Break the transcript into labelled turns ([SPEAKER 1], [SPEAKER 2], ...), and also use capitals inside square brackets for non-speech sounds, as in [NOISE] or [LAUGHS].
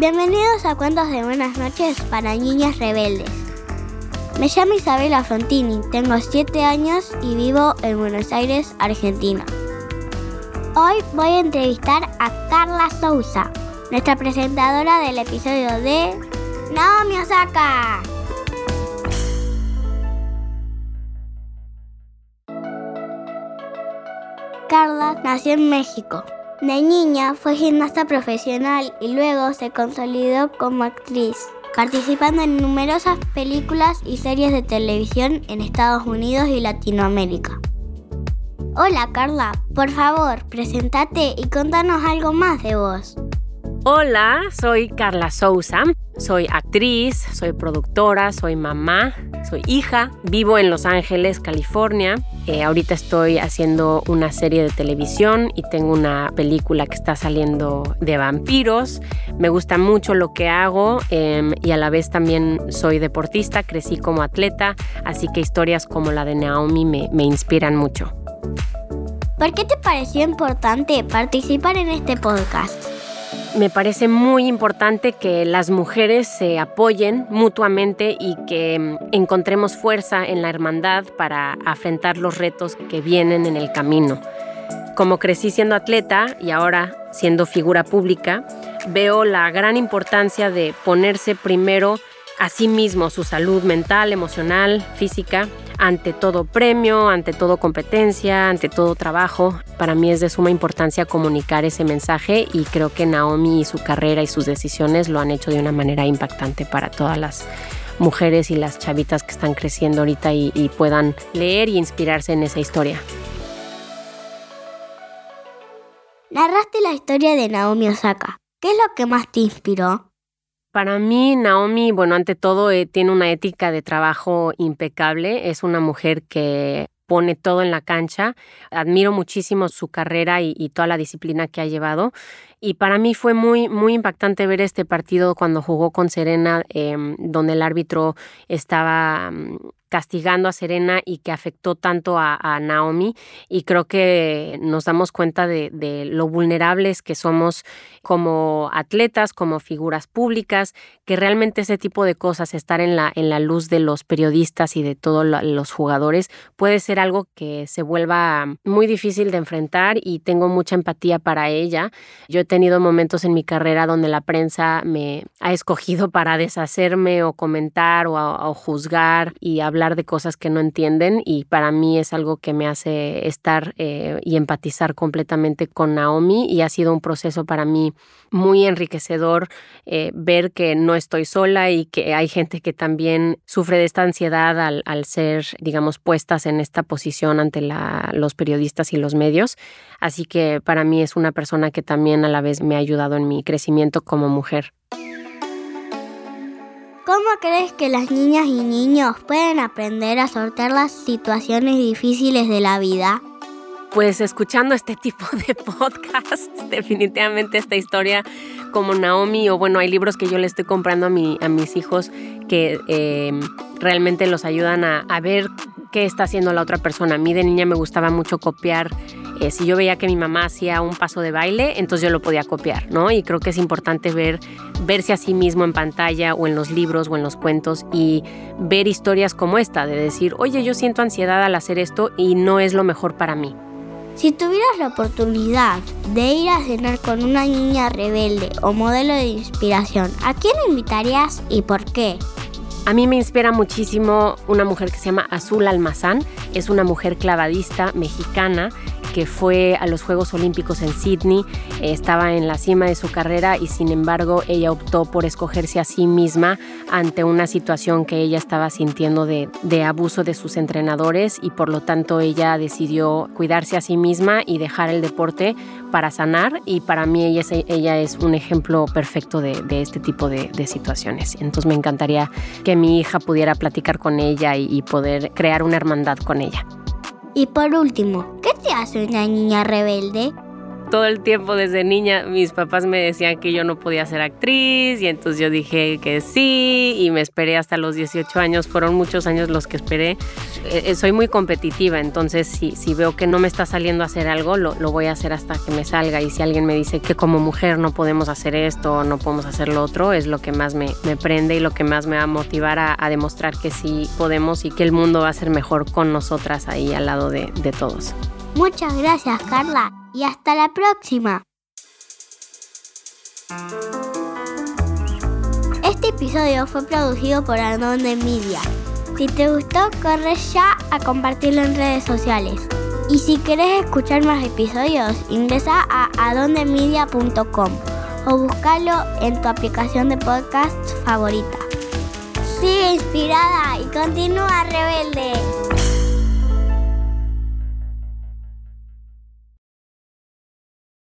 [SPEAKER 1] Bienvenidos a Cuentos de Buenas noches para Niñas Rebeldes. Me llamo Isabela Frontini, tengo 7 años y vivo en Buenos Aires, Argentina. Hoy voy a entrevistar a Carla Sousa, nuestra presentadora del episodio de Naomi Osaka. Carla nació en México. De niña fue gimnasta profesional y luego se consolidó como actriz, participando en numerosas películas y series de televisión en Estados Unidos y Latinoamérica. Hola Carla, por favor, presentate y contanos algo más de vos.
[SPEAKER 2] Hola, soy Carla Sousa, soy actriz, soy productora, soy mamá, soy hija, vivo en Los Ángeles, California. Eh, ahorita estoy haciendo una serie de televisión y tengo una película que está saliendo de vampiros. Me gusta mucho lo que hago em, y a la vez también soy deportista, crecí como atleta, así que historias como la de Naomi me, me inspiran mucho.
[SPEAKER 1] ¿Por qué te pareció importante participar en este podcast?
[SPEAKER 2] Me parece muy importante que las mujeres se apoyen mutuamente y que mm, encontremos fuerza en la hermandad para afrontar los retos que vienen en el camino. Como crecí siendo atleta y ahora siendo figura pública, veo la gran importancia de ponerse primero a sí mismo, su salud mental, emocional, física, ante todo premio, ante todo competencia, ante todo trabajo. Para mí es de suma importancia comunicar ese mensaje y creo que Naomi y su carrera y sus decisiones lo han hecho de una manera impactante para todas las mujeres y las chavitas que están creciendo ahorita y, y puedan leer y inspirarse en esa historia.
[SPEAKER 1] Narraste la historia de Naomi Osaka. ¿Qué es lo que más te inspiró?
[SPEAKER 2] Para mí, Naomi, bueno, ante todo, eh, tiene una ética de trabajo impecable. Es una mujer que pone todo en la cancha. Admiro muchísimo su carrera y, toda la disciplina que ha llevado. Y para mí fue muy, muy impactante ver este partido cuando jugó con Serena, em, donde el árbitro estaba mm, castigando a Serena y que afectó tanto a, Naomi. Y creo que nos damos cuenta de, lo vulnerables que somos como atletas, como figuras públicas, que realmente ese tipo de cosas, estar en la, luz de los periodistas y de todos los jugadores, puede ser algo que se vuelva muy difícil de enfrentar y tengo mucha empatía para ella. Yo he tenido momentos en mi carrera donde la prensa me ha escogido para deshacerme o comentar o, o juzgar y hablar de cosas que no entienden y para mí es algo que me hace estar eh, y empatizar completamente con Naomi y ha sido un proceso para mí muy enriquecedor eh, ver que no estoy sola y que hay gente que también sufre de esta ansiedad al, ser, digamos, puestas en esta posición ante los periodistas y los medios. Así que para mí es una persona que también a la vez me ha ayudado en mi crecimiento como mujer.
[SPEAKER 1] ¿Cómo crees que las niñas y niños pueden aprender a sortear las situaciones difíciles de la vida?
[SPEAKER 2] Pues escuchando este tipo de podcasts, [LAUGHS] definitivamente esta historia como Naomi, o bueno, hay libros que yo le estoy comprando a, mi, a mis hijos que eh, realmente los ayudan a ver qué está haciendo la otra persona. A mí de niña me gustaba mucho copiar. Eh, si yo veía que mi mamá hacía un paso de baile, entonces yo lo podía copiar, ¿no? Y creo que es importante ver, verse a sí mismo en pantalla o en los libros o en los cuentos y ver historias como esta, de decir, oye, yo siento ansiedad al hacer esto y no es lo mejor para mí.
[SPEAKER 1] Si tuvieras la oportunidad de ir a cenar con una niña rebelde o modelo de inspiración, ¿a quién invitarías y por qué?
[SPEAKER 2] A mí me inspira muchísimo una mujer que se llama Azul Almazán. Es una mujer clavadista mexicana que fue a los Juegos Olímpicos en Sydney, estaba en la cima de su carrera y sin embargo ella optó por escogerse a sí misma ante una situación que ella estaba sintiendo de, abuso de sus entrenadores y por lo tanto ella decidió cuidarse a sí misma y dejar el deporte para sanar y para mí ella es, ella es un ejemplo perfecto de, este tipo de, situaciones. Entonces me encantaría que mi hija pudiera platicar con ella y poder crear una hermandad con ella.
[SPEAKER 1] Y por último, ¿qué te hace una niña rebelde?
[SPEAKER 2] todo el tiempo desde niña mis papás me decían que yo no podía ser actriz y entonces yo dije que sí y me esperé hasta los 18 años, fueron muchos años los que esperé. Eh, eh, soy muy competitiva, entonces si, si veo que no me está saliendo a hacer algo, lo, lo, voy a hacer hasta que me salga y si alguien me dice que como mujer no podemos hacer esto o no podemos hacer lo otro, es lo que más me, me prende y lo que más me va a motivar a, a, demostrar que sí podemos y que el mundo va a ser mejor con nosotras ahí al lado de, de todos.
[SPEAKER 1] Muchas gracias Carla y hasta la próxima. Este episodio fue producido por Adonde Media. Si te gustó, corre ya a compartirlo en redes sociales. Y si querés escuchar más episodios, ingresa a adondemedia.com o búscalo en tu aplicación de podcast favorita. Sigue inspirada y continúa rebelde.